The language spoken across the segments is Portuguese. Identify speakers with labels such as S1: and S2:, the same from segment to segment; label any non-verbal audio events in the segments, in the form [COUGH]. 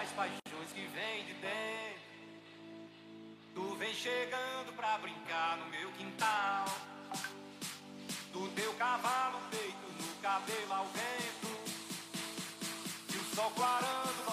S1: das paixões que vem de dentro. Tu vem chegando pra brincar no meu quintal. Do teu cavalo peito no cabelo ao vento. E o sol clarando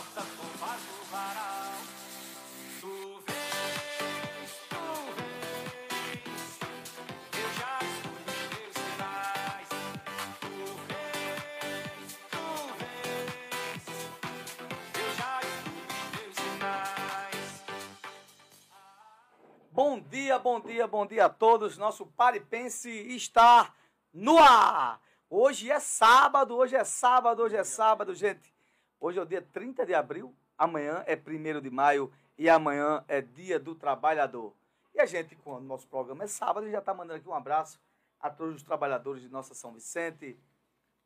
S2: dia, bom dia, bom dia a todos. Nosso Paripense está no ar. Hoje é sábado, hoje é sábado, hoje é sábado, gente. Hoje é o dia 30 de abril, amanhã é 1 de maio e amanhã é dia do trabalhador. E a gente, quando o nosso programa é sábado, já está mandando aqui um abraço a todos os trabalhadores de nossa São Vicente,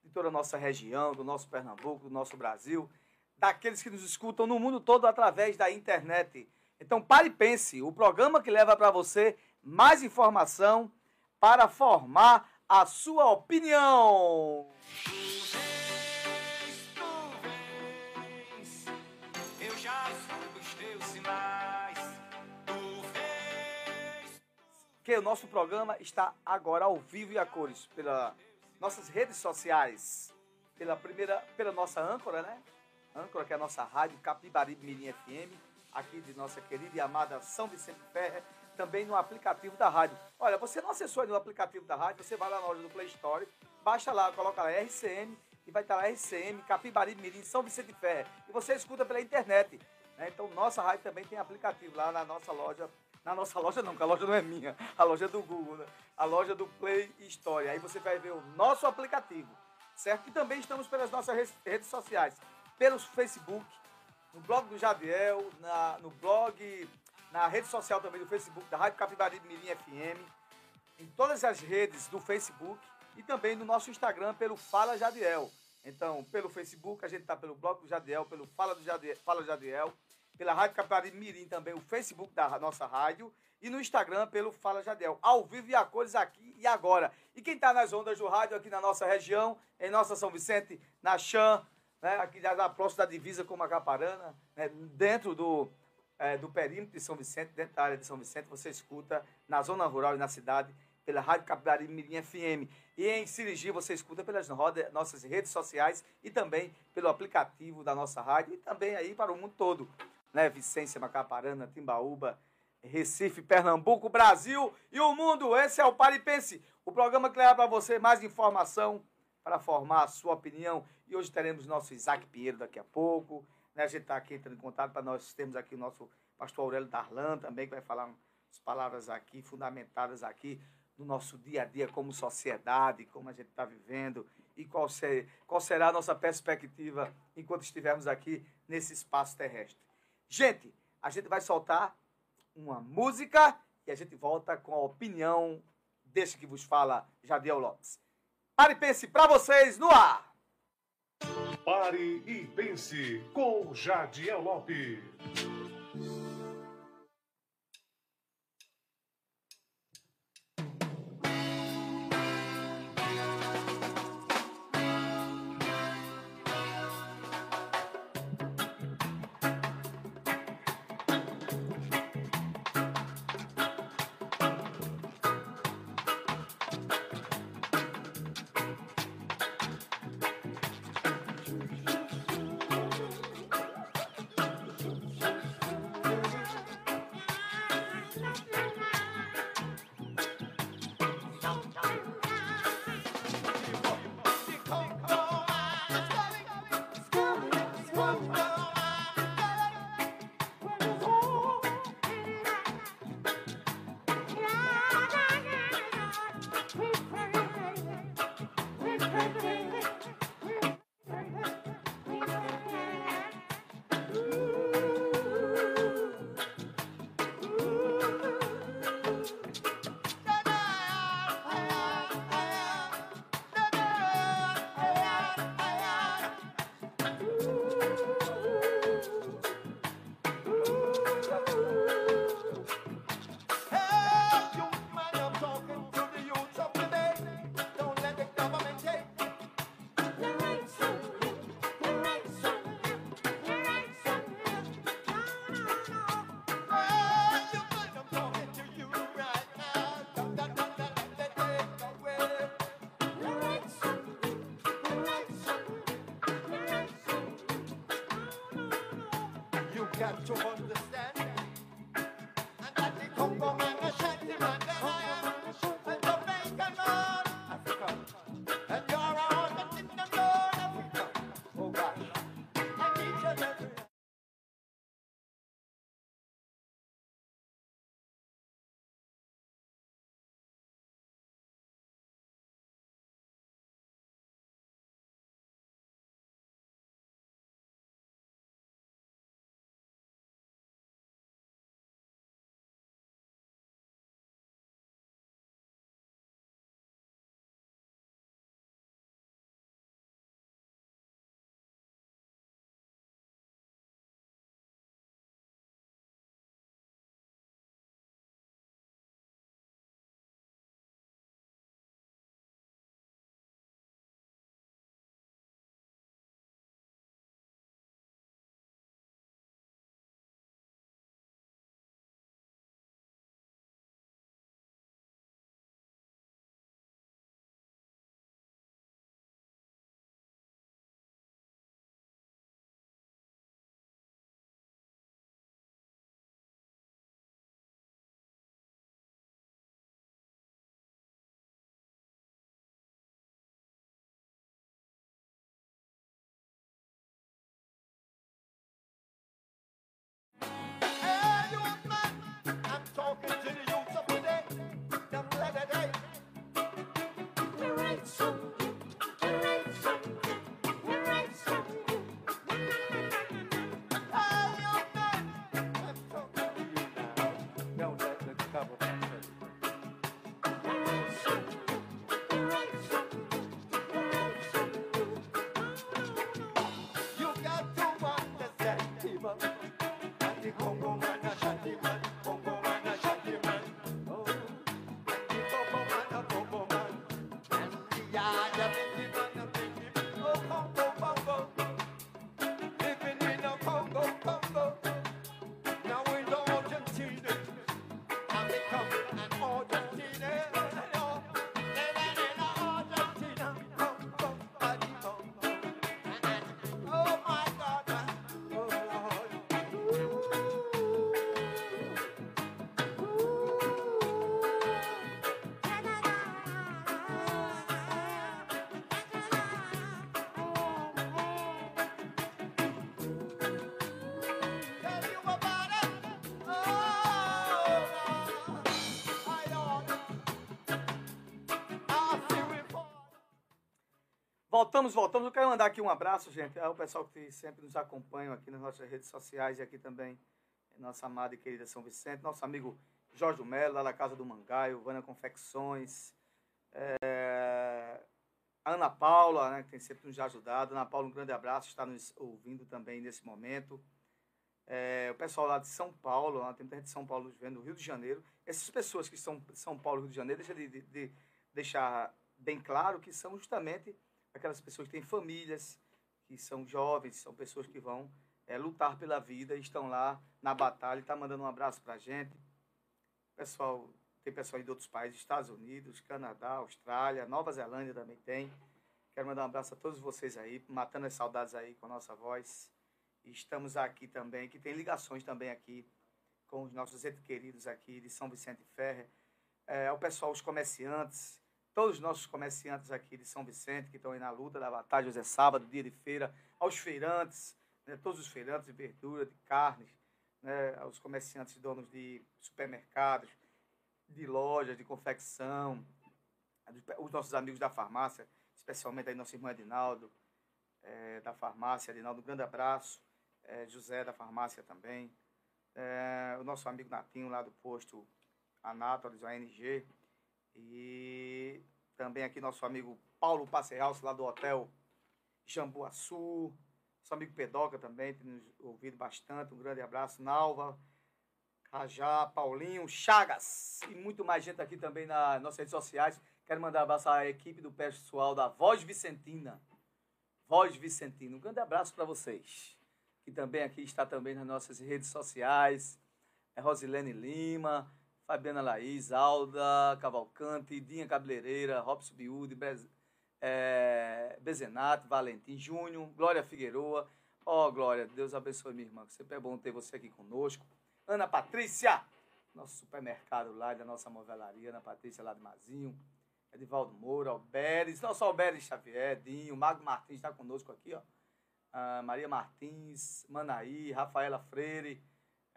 S2: de toda a nossa região, do nosso Pernambuco, do nosso Brasil, daqueles que nos escutam no mundo todo através da internet. Então, pare e pense, o programa que leva para você mais informação para formar a sua opinião. Que o nosso programa está agora ao vivo e a cores pelas nossas redes sociais, pela primeira, pela nossa âncora, né? Âncora que é a nossa rádio Capibaribe Mirim FM, aqui de nossa querida e amada São Vicente Ferre, também no aplicativo da rádio. Olha, você não acessou ainda o aplicativo da rádio, você vai lá na loja do Play Store, baixa lá, coloca lá RCM e vai estar lá RCM Capibaribe Mirim São Vicente Ferre e você escuta pela internet. né? Então nossa rádio também tem aplicativo lá na nossa loja na nossa loja não, que a loja não é minha, [LAUGHS] a loja é do Google, né? a loja do Play Store. Aí você vai ver o nosso aplicativo, certo? E também estamos pelas nossas redes sociais, pelos Facebook, no blog do Jadiel, na, no blog, na rede social também do Facebook da Rádio Capibaribe Mirim FM, em todas as redes do Facebook e também no nosso Instagram pelo Fala Jadiel. Então, pelo Facebook, a gente está pelo blog do Jadiel, pelo Fala do Jadiel, Fala Jadiel, pela Rádio Capibaribe Mirim também, o Facebook da nossa rádio e no Instagram pelo Fala Jadiel. Ao vivo e a cores aqui e agora. E quem está nas ondas do rádio aqui na nossa região, em nossa São Vicente, na Chã, né, aqui na próxima da divisa com Macaparana, né, dentro do, eh, do perímetro de São Vicente, dentro da área de São Vicente, você escuta na zona rural e na cidade pela Rádio Capibaribe Mirim FM. E em Sirigi você escuta pelas nossas redes sociais e também pelo aplicativo da nossa rádio e também aí para o mundo todo. Né? Vicência, Macaparana, Timbaúba, Recife, Pernambuco, Brasil e o mundo. Esse é o Paripense, o programa que leva para você mais informação para formar a sua opinião. E hoje teremos nosso Isaac Pinheiro daqui a pouco. Né? A gente está aqui entrando em contato para nós termos aqui o nosso pastor Aurélio Darlan também, que vai falar umas palavras aqui, fundamentadas aqui no nosso dia a dia como sociedade, como a gente está vivendo e qual, ser, qual será a nossa perspectiva enquanto estivermos aqui nesse espaço terrestre. Gente, a gente vai soltar uma música e a gente volta com a opinião desse que vos fala, Jadiel Lopes. Pare e pense para vocês no ar!
S3: Pare e pense com Jadiel Lopes.
S4: Got to understand talking to the
S2: Voltamos, voltamos. Eu quero mandar aqui um abraço, gente, ao pessoal que sempre nos acompanha aqui nas nossas redes sociais e aqui também, nossa amada e querida São Vicente, nosso amigo Jorge Melo, lá da Casa do Mangaio, Vana Confecções, é, Ana Paula, né, que tem sempre nos ajudado. Ana Paula, um grande abraço, está nos ouvindo também nesse momento. É, o pessoal lá de São Paulo, lá tem muita gente de São Paulo nos vendo, do Rio de Janeiro. Essas pessoas que são São Paulo Rio de Janeiro, deixa de, de- de deixar bem claro que são justamente aquelas pessoas que têm famílias, que são jovens, são pessoas que vão é, lutar pela vida estão lá na batalha. Está mandando um abraço para a gente. Pessoal, tem pessoal de outros países, Estados Unidos, Canadá, Austrália, Nova Zelândia também tem. Quero mandar um abraço a todos vocês aí, matando as saudades aí com a nossa voz. Estamos aqui também, que tem ligações também aqui com os nossos entes queridos aqui de São Vicente Ferre. É, o pessoal, os comerciantes, todos os nossos comerciantes aqui de São Vicente, que estão aí na luta da batalha, hoje é sábado, dia de feira, aos feirantes, né, todos os feirantes de verdura, de carnes, né, aos comerciantes donos de supermercados, de lojas, de confecção, os nossos amigos da farmácia, especialmente aí nosso irmão Edinaldo, eh, da farmácia, Edinaldo, um grande abraço, eh, José da farmácia também, eh, o nosso amigo Natinho lá do posto Anápolis, ONG, e também aqui nosso amigo Paulo Passealce lá do hotel Jambuaçu, nosso amigo Pedoca também, tem nos ouvido bastante, um grande abraço, Nalva, Cajá, Paulinho, Chagas e muito mais gente aqui também nas nossas redes sociais. Quero mandar um abraço à equipe do pessoal da Voz Vicentina. Voz Vicentina. Um grande abraço para vocês. Que também aqui está também nas nossas redes sociais. É Rosilene Lima, Fabiana Laís, Alda Cavalcante, Dinha Cabeleireira, Robson Biúde, Bez, é, Bezenato, Valentim Júnior, Glória Figueroa, Ó, oh, Glória, Deus abençoe minha irmã. Sempre é bom ter você aqui conosco. Ana Patrícia, nosso supermercado lá da nossa movelaria, Ana Patrícia lá de Mazinho. Edivaldo Moura, Alberes, nosso Alberes Xavier, Dinho, Mago Martins está conosco aqui, ó. Ah, Maria Martins, Manaí, Rafaela Freire,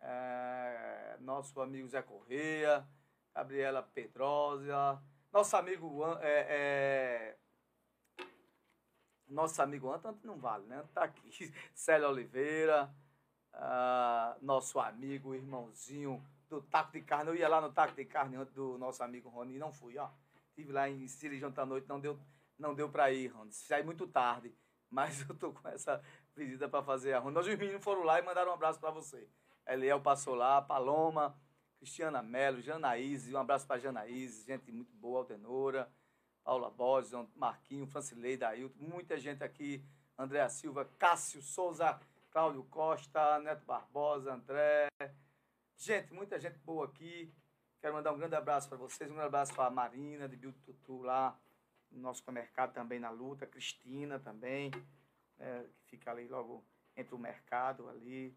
S2: é, nosso amigo Zé Correia, Gabriela Pedrosa, nosso amigo é, é, nosso amigo Antônio não vale, né? Tá aqui. [LAUGHS] Célio Oliveira, uh, nosso amigo, irmãozinho do Taco de Carne. Eu ia lá no Taco de Carne do nosso amigo Rony, não fui, ó. Estive lá em Siri ontem à noite, não deu, não deu para ir, Rony. Saí muito tarde, [LAUGHS] mas eu tô com essa visita para fazer a Rony. Nós os meninos foram lá e mandaram um abraço para você. Eliel passou lá, Paloma, Cristiana Melo, Janaíse, um abraço para Janaíse, gente muito boa, Altenora. Paula Borges, Marquinho, Francileida, Ailton, muita gente aqui, Andréa Silva, Cássio Souza, Cláudio Costa, Neto Barbosa, André. Gente, muita gente boa aqui. Quero mandar um grande abraço para vocês, um grande abraço para a Marina, de Bildo Tutu lá, no nosso mercado também na luta, Cristina também, é, que fica ali logo entre o mercado ali,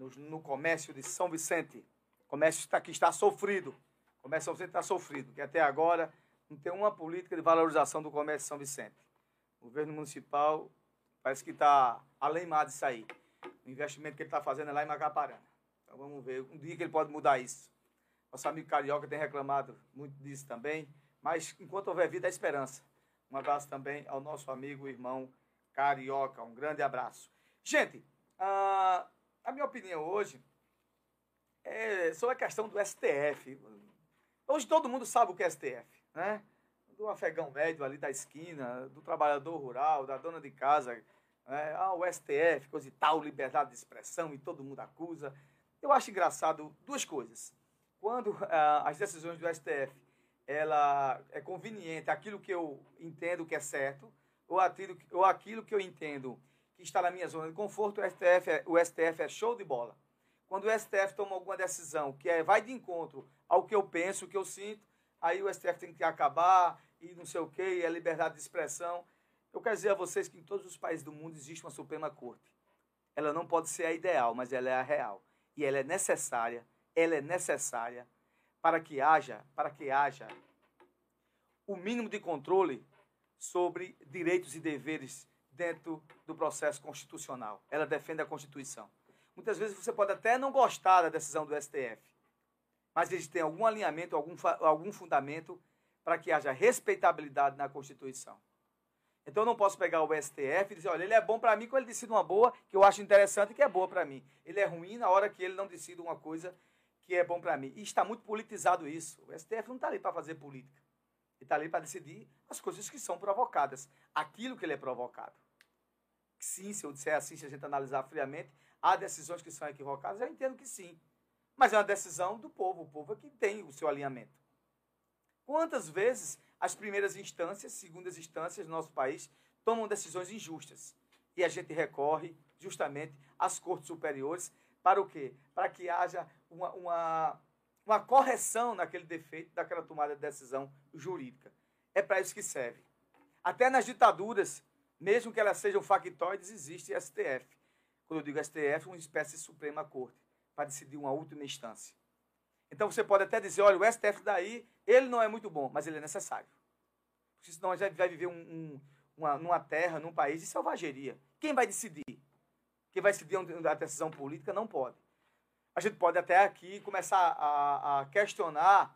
S2: no, no comércio de São Vicente. O comércio está, que está sofrido. O comércio de São Vicente está sofrido, que até agora não tem uma política de valorização do comércio de São Vicente. O governo municipal parece que está além mais disso aí. O investimento que ele está fazendo é lá em Macaparana. Então vamos ver, um dia que ele pode mudar isso. Nosso amigo Carioca tem reclamado muito disso também, mas enquanto houver vida, há esperança. Um abraço também ao nosso amigo e irmão Carioca, um grande abraço. Gente, a, a minha opinião hoje é sobre a questão do STF. Hoje todo mundo sabe o que é STF né? do afegão médio ali da esquina, do trabalhador rural, da dona de casa, né? ah, o STF, coisa e tal, liberdade de expressão e todo mundo acusa. Eu acho engraçado duas coisas. Quando [LAUGHS] ah, as decisões do STF ela é conveniente, aquilo que eu entendo que é certo, ou aquilo, ou aquilo que eu entendo que está na minha zona de conforto, o STF, é, o STF é show de bola. Quando o STF toma alguma decisão que é, vai de encontro ao que eu penso, o que eu sinto, aí o STF tem que acabar e não sei o quê, e a liberdade de expressão. Eu quero dizer a vocês que em todos os países do mundo existe uma Suprema Corte. Ela não pode ser a ideal, mas ela é a real. E ela é necessária, ela é necessária para que haja, para que haja o mínimo de controle sobre direitos e deveres dentro do processo constitucional. Ela defende a Constituição. Muitas vezes você pode até não gostar da decisão do STF, mas eles têm algum alinhamento, algum, algum fundamento para que haja respeitabilidade na Constituição. Então eu não posso pegar o STF e dizer, olha, ele é bom para mim quando ele decide uma boa, que eu acho interessante e que é boa para mim. Ele é ruim na hora que ele não decide uma coisa que é bom para mim. E está muito politizado isso. O STF não está ali para fazer política. Ele está ali para decidir as coisas que são provocadas, aquilo que ele é provocado. Sim, se eu disser assim, se a gente analisar friamente, há decisões que são equivocadas, eu entendo que sim. Mas é uma decisão do povo, o povo é que tem o seu alinhamento. Quantas vezes as primeiras instâncias, segundas instâncias do nosso país tomam decisões injustas e a gente recorre justamente às cortes superiores para o quê? Para que haja uma, uma, uma correção naquele defeito daquela tomada de decisão jurídica. É para isso que serve. Até nas ditaduras, mesmo que elas sejam factóides, existe STF. Quando eu digo STF, uma espécie de Suprema Corte para decidir uma última instância. Então você pode até dizer, olha, o STF daí, ele não é muito bom, mas ele é necessário. Porque senão a gente vai viver um, um, uma, numa terra, num país de selvageria. Quem vai decidir? Quem vai decidir a decisão política não pode. A gente pode até aqui começar a, a questionar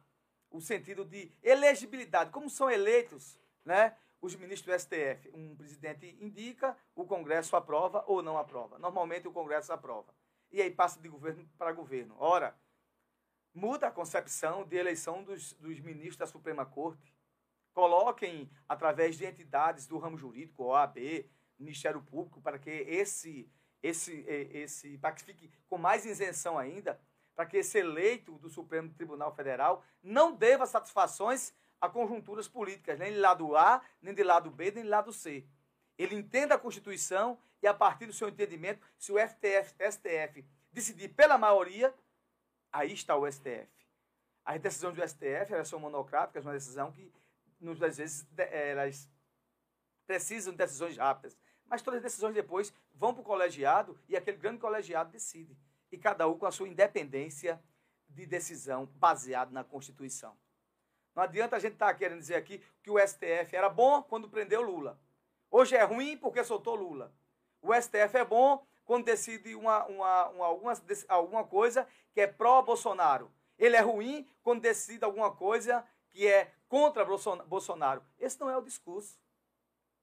S2: o sentido de elegibilidade. Como são eleitos né, os ministros do STF? Um presidente indica, o Congresso aprova ou não aprova. Normalmente o Congresso aprova e aí passa de governo para governo. Ora, muda a concepção de eleição dos, dos ministros da Suprema Corte. Coloquem, através de entidades do ramo jurídico, OAB, Ministério Público, para que esse, esse, esse, para que fique com mais isenção ainda, para que esse eleito do Supremo Tribunal Federal não deva satisfações a conjunturas políticas, nem de lado A, nem de lado B, nem de lado C. Ele entenda a Constituição e, a partir do seu entendimento, se o FTF, STF decidir pela maioria, aí está o STF. As decisões do STF elas são monocráticas, uma decisão que, muitas vezes, elas precisam de decisões rápidas. mas todas as decisões depois vão para o colegiado e aquele grande colegiado decide. E cada um com a sua independência de decisão baseado na Constituição. Não adianta a gente estar tá querendo dizer aqui que o STF era bom quando prendeu Lula. Hoje é ruim porque soltou Lula. O STF é bom quando decide uma, uma, uma alguma, alguma coisa que é pró-Bolsonaro. Ele é ruim quando decide alguma coisa que é contra Bolsonaro. Esse não é o discurso.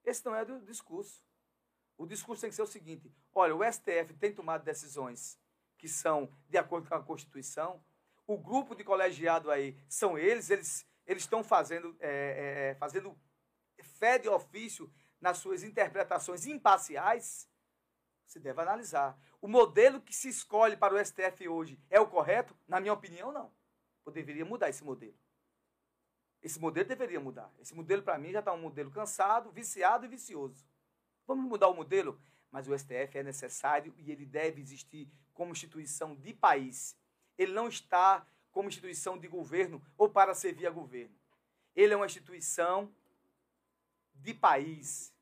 S2: Esse não é o discurso. O discurso tem que ser o seguinte: olha, o STF tem tomado decisões que são de acordo com a Constituição. O grupo de colegiado aí são eles, eles, eles estão fazendo, é, é, é fazendo fé de ofício nas suas interpretações imparciais. Se deve analisar. O modelo que se escolhe para o STF hoje é o correto? Na minha opinião, não. Eu deveria mudar esse modelo. Esse modelo deveria mudar. Esse modelo, para mim, já está um modelo cansado, viciado e vicioso. Vamos mudar o modelo? Mas o STF é necessário e ele deve existir como instituição de país. Ele não está como instituição de governo ou para servir a governo. Ele é uma instituição de país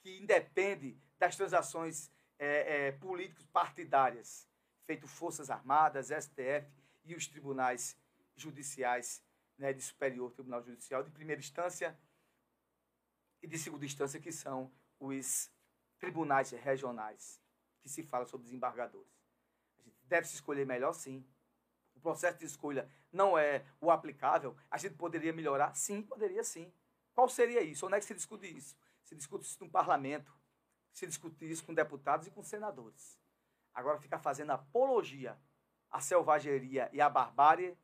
S2: que independe das transações é, é, políticos partidárias, feito Forças Armadas, STF e os tribunais judiciais né, de Superior Tribunal Judicial de primeira instância e de segunda instância, que são os tribunais regionais, que se fala sobre desembargadores. A gente deve se escolher melhor, sim. Processo de escolha não é o aplicável. A gente poderia melhorar? Sim, poderia sim. Qual seria isso? Onde é que se discute isso? Se discute isso no parlamento, se discute isso com deputados e com senadores. Agora, ficar fazendo apologia à selvageria e à barbárie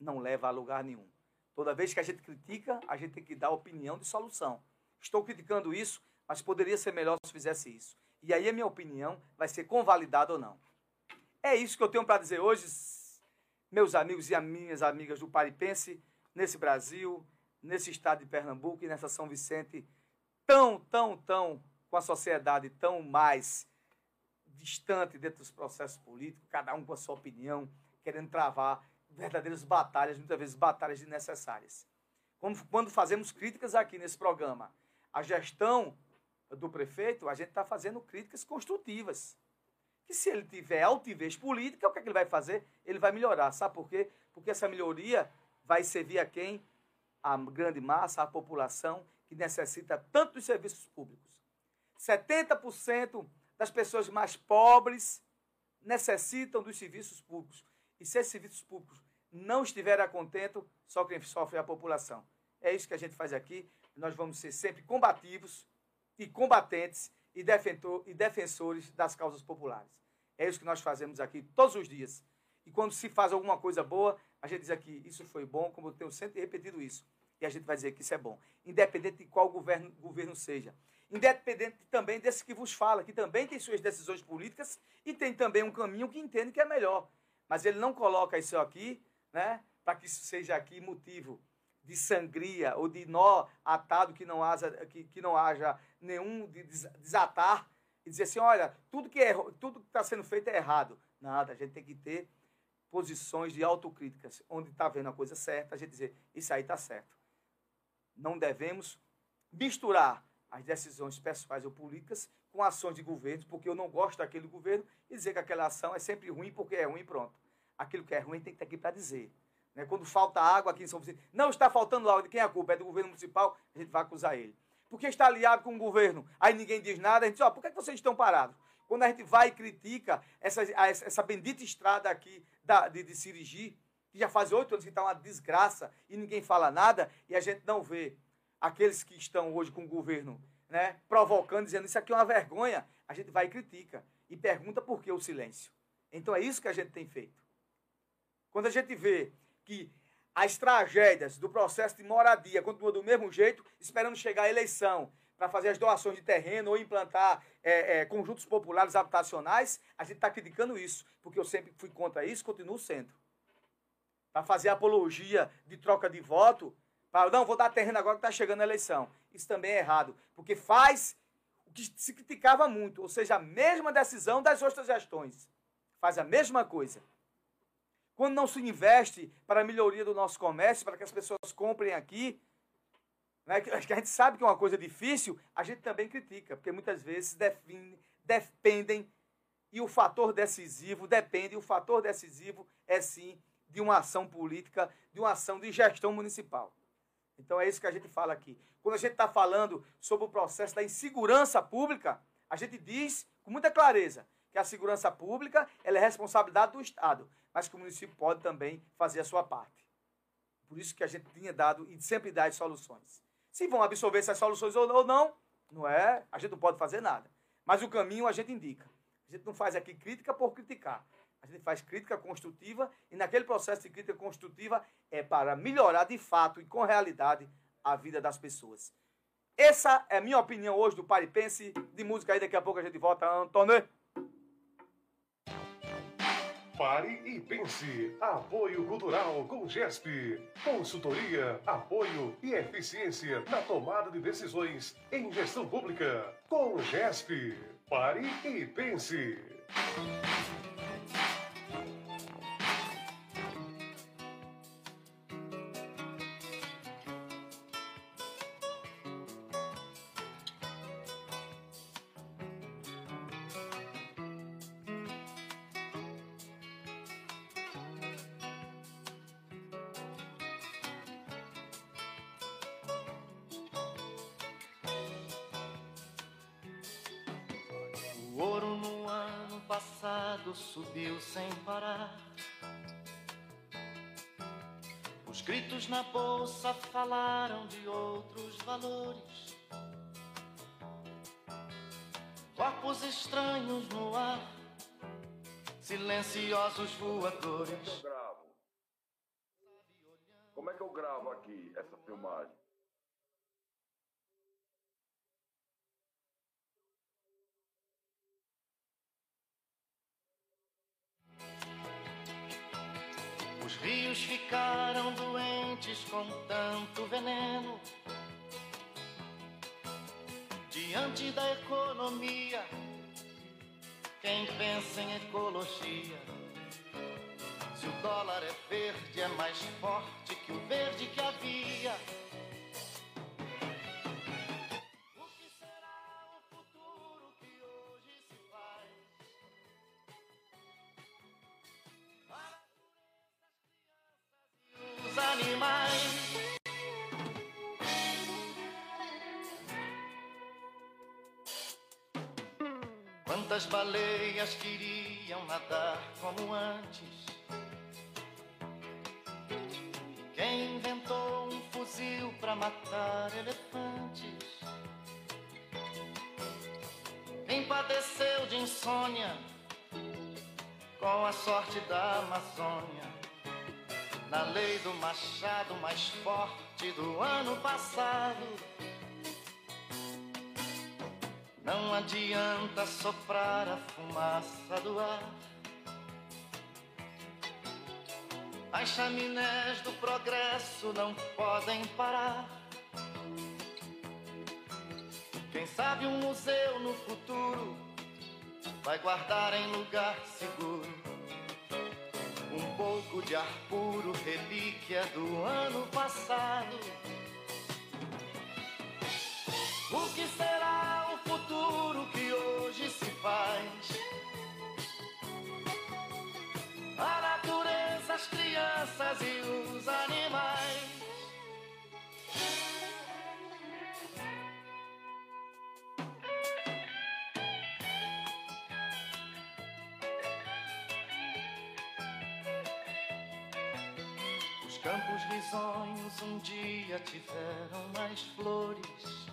S2: não leva a lugar nenhum. Toda vez que a gente critica, a gente tem que dar opinião de solução. Estou criticando isso, mas poderia ser melhor se fizesse isso. E aí a minha opinião vai ser convalidada ou não. É isso que eu tenho para dizer hoje, meus amigos e minhas amigas do Paripense, nesse Brasil, nesse estado de Pernambuco e nessa São Vicente, tão, tão, tão, com a sociedade tão mais distante dentro dos processos políticos, cada um com a sua opinião, querendo travar verdadeiras batalhas, muitas vezes batalhas desnecessárias. Quando, fazemos críticas aqui nesse programa, a gestão do prefeito, a gente está fazendo críticas construtivas. Que se ele tiver altivez política, o que, é que ele vai fazer? Ele vai melhorar. Sabe por quê? Porque essa melhoria vai servir a quem? A grande massa, a população que necessita tanto dos serviços públicos. 70% das pessoas mais pobres necessitam dos serviços públicos. E se esses serviços públicos não estiverem contentes, só quem sofre é a população. É isso que a gente faz aqui. Nós vamos ser sempre combativos e combatentes e, e defensores das causas populares. É isso que nós fazemos aqui todos os dias. E quando se faz alguma coisa boa, a gente diz aqui, isso foi bom, como eu tenho sempre repetido isso. E a gente vai dizer que isso é bom. Independente de qual governo, governo seja. Independente também desse que vos fala, que também tem suas decisões políticas e tem também um caminho que entende que é melhor. Mas ele não coloca isso aqui, né, para que isso seja aqui motivo de sangria ou de nó atado que não haja, que, que não haja nenhum de desatar e dizer assim, olha, tudo que é, tudo que está sendo feito é errado. Nada, a gente tem que ter posições de autocríticas, onde está vendo a coisa certa, a gente dizer, isso aí está certo. Não devemos misturar as decisões pessoais ou políticas com ações de governo, porque eu não gosto daquele governo, e dizer que aquela ação é sempre ruim porque é ruim pronto. Aquilo que é ruim tem que estar aqui para dizer. Né? Quando falta água aqui em São Vicente, não está faltando água, de quem é a culpa? É do governo municipal, a gente vai acusar ele. Porque está aliado com o governo, aí ninguém diz nada, a gente diz, ó, por que, que vocês estão parados? Quando a gente vai e critica essa, essa bendita estrada aqui da, de, de Sirigi, que já faz oito anos que está uma desgraça e ninguém fala nada, e a gente não vê aqueles que estão hoje com o governo né, provocando, dizendo isso aqui é uma vergonha, a gente vai e critica e pergunta por que o silêncio. Então é isso que a gente tem feito. Quando a gente vê que as tragédias do processo de moradia continuam do mesmo jeito, esperando chegar a eleição para fazer as doações de terreno ou implantar é, é, conjuntos populares habitacionais, a gente está criticando isso, porque eu sempre fui contra isso, continuo sendo. Para fazer apologia de troca de voto, para não, vou dar terreno agora que está chegando a eleição. Isso também é errado, porque faz o que se criticava muito, ou seja, a mesma decisão das outras gestões. Faz a mesma coisa. Quando não se investe para a melhoria do nosso comércio, para que as pessoas comprem aqui, né, que [LAUGHS] a gente sabe que é uma coisa difícil, a gente também critica, porque muitas vezes define, dependem, e o fator decisivo depende, e o fator decisivo é sim de uma ação política, de uma ação de gestão municipal. Então é isso que a gente fala aqui. Quando a gente está falando sobre o processo da insegurança pública, a gente diz com muita clareza que a segurança pública ela é responsabilidade do Estado, mas que o município pode também fazer a sua parte. Por isso que a gente tinha dado e sempre dá as soluções. Se vão absorver essas soluções ou não, não é, a gente não pode fazer nada. Mas o caminho a gente indica. A gente não faz aqui crítica por criticar. A gente faz crítica construtiva e naquele processo de crítica construtiva é para melhorar de fato e com realidade a vida das pessoas. Essa é a minha opinião hoje do Paripense de música aí. Daqui a pouco a gente volta, Antônio.
S3: Pare e pense. Apoio Cultural com GESP. Consultoria, apoio e eficiência na tomada de decisões em gestão pública. Com GESP. Pare e pense.
S5: Estranhos no ar, silenciosos voadores.
S6: eu gravo? Como é que eu gravo aqui essa filmagem?
S5: Os rios ficaram doentes com tanto veneno. Diante da economia, quem pensa em ecologia? Se o dólar é verde, é mais forte que o verde que havia. Quantas baleias queriam nadar como antes? Quem inventou um fuzil para matar elefantes? Quem padeceu de insônia com a sorte da Amazônia? na lei do machado mais forte do ano passado. Não adianta soprar a fumaça do ar. As chaminés do progresso não podem parar. Quem sabe um museu no futuro vai guardar em lugar seguro um pouco de ar puro, relíquia do ano passado. O que será o futuro que hoje se faz? A natureza, as crianças e os animais. Os campos risonhos um dia tiveram mais flores.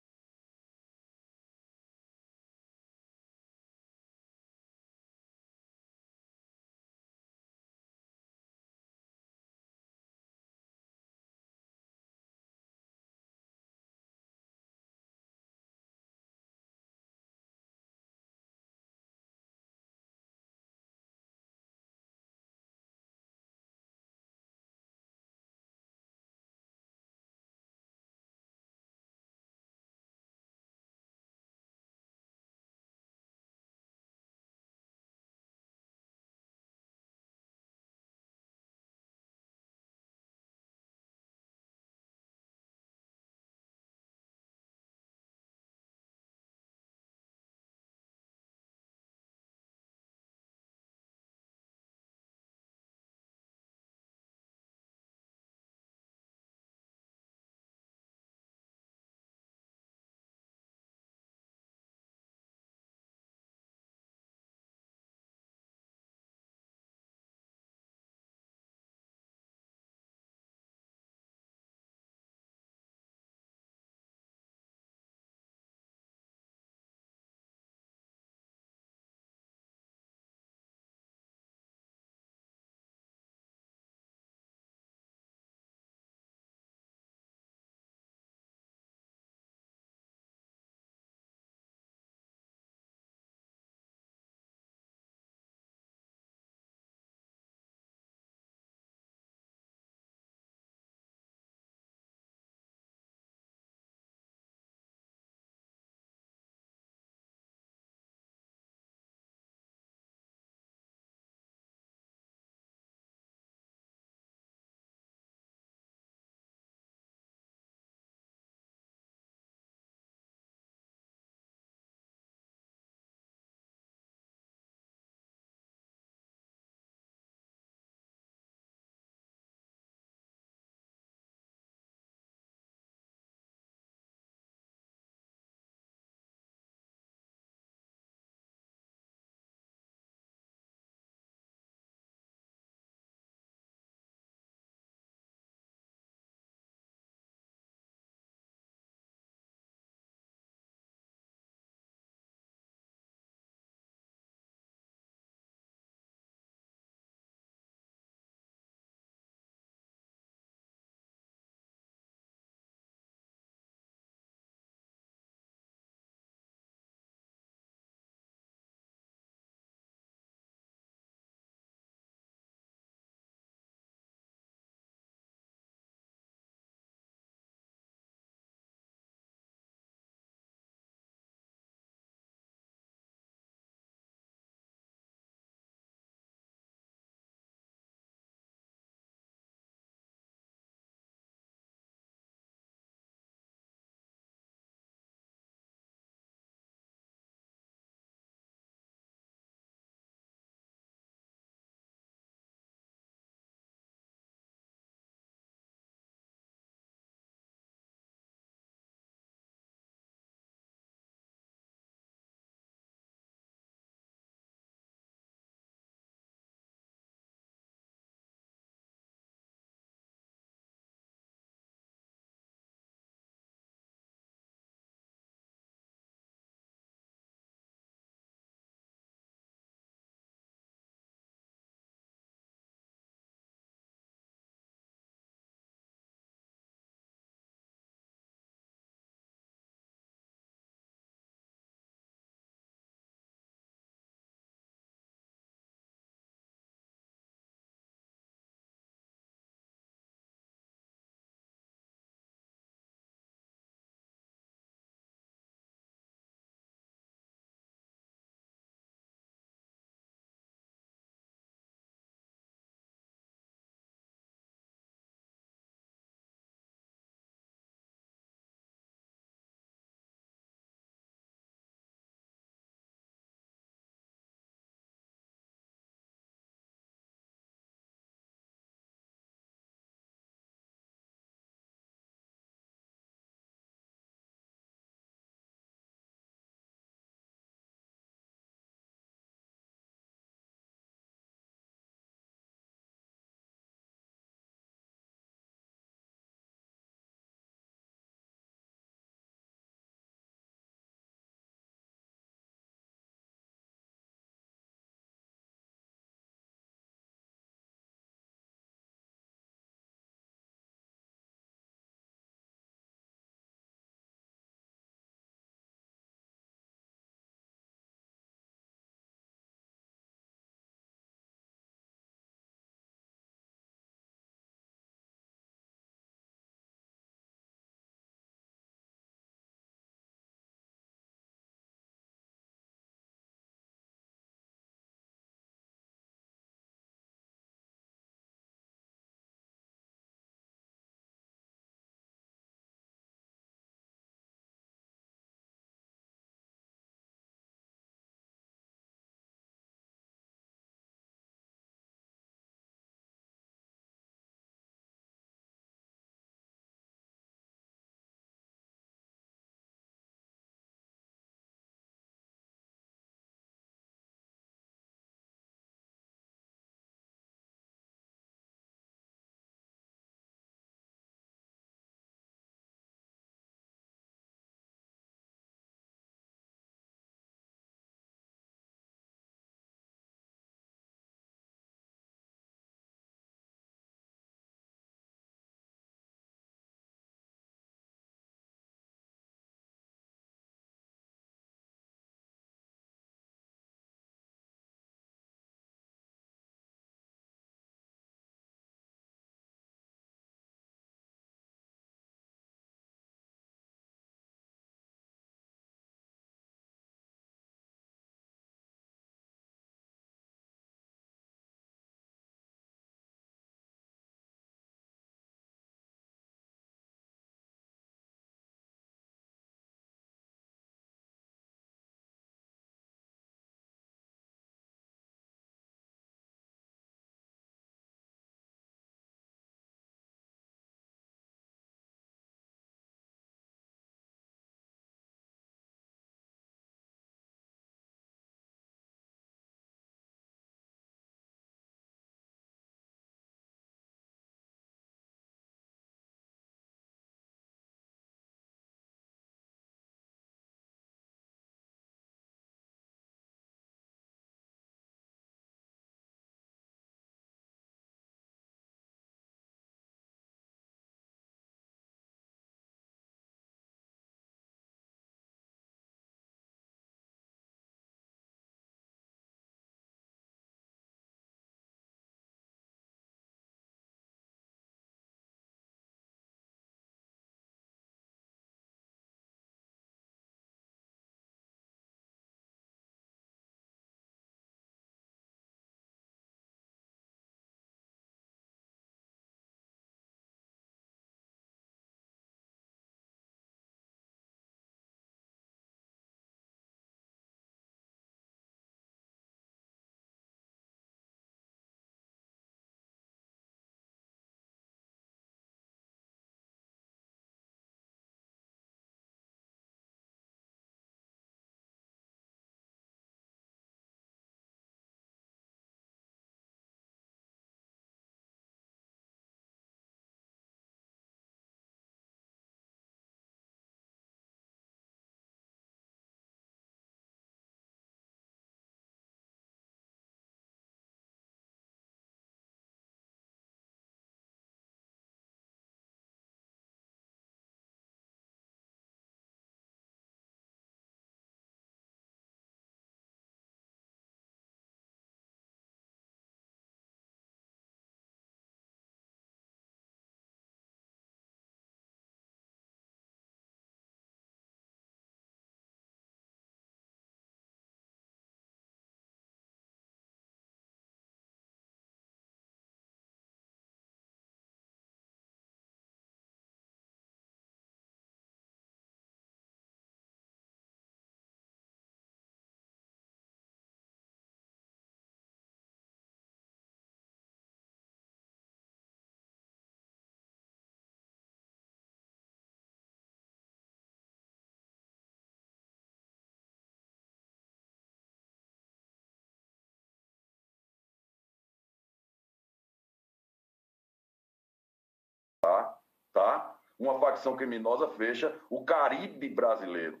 S6: Tá? Uma facção criminosa fecha o Caribe brasileiro.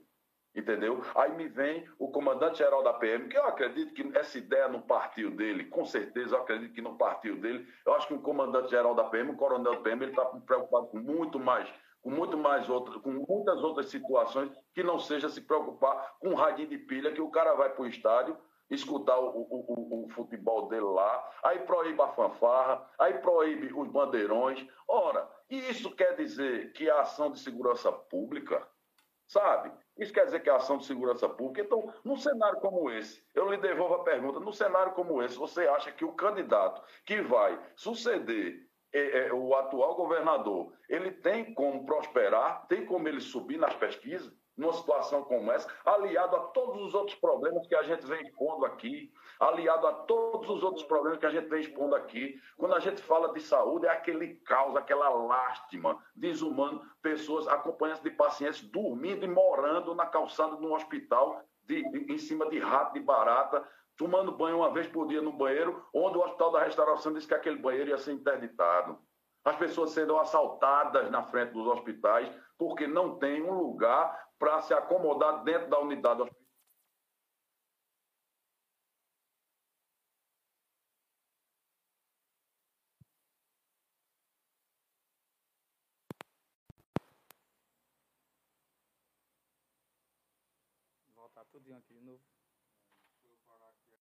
S6: Entendeu? Aí me vem o comandante-geral da PM, que eu acredito que essa ideia não partiu dele, com certeza eu acredito que não partiu dele. Eu acho que o comandante-geral da PM, o coronel da PM, ele está preocupado com muito mais, com muito mais outras, com muitas outras situações que não seja se preocupar com um radinho de pilha que o cara vai para o estádio escutar o, o, o, o, futebol dele lá, aí proíbe a fanfarra, aí proíbe os bandeirões. Ora, e isso quer dizer que a ação de segurança pública, sabe? Isso quer dizer que a ação de segurança pública. Então, num cenário como esse, eu lhe devolvo a pergunta: num cenário como esse, você acha que o candidato que vai suceder é, é, o atual governador, ele tem como prosperar, tem como ele subir nas pesquisas? Numa situação como essa, aliado a todos os outros problemas que a gente vem expondo aqui, aliado a todos os outros problemas que a gente vem expondo aqui. Quando a gente fala de saúde, é aquele caos, aquela lástima, desumano, pessoas, acompanhantes de pacientes dormindo e morando na calçada de um hospital, de, de, em cima de rato, de barata, tomando banho uma vez por dia no banheiro, onde o Hospital da Restauração disse que aquele banheiro ia ser interditado. As pessoas sendo assaltadas na frente dos hospitais porque não tem um lugar para se acomodar dentro da unidade hospitalar.
S2: Voltar tudinho aqui de novo.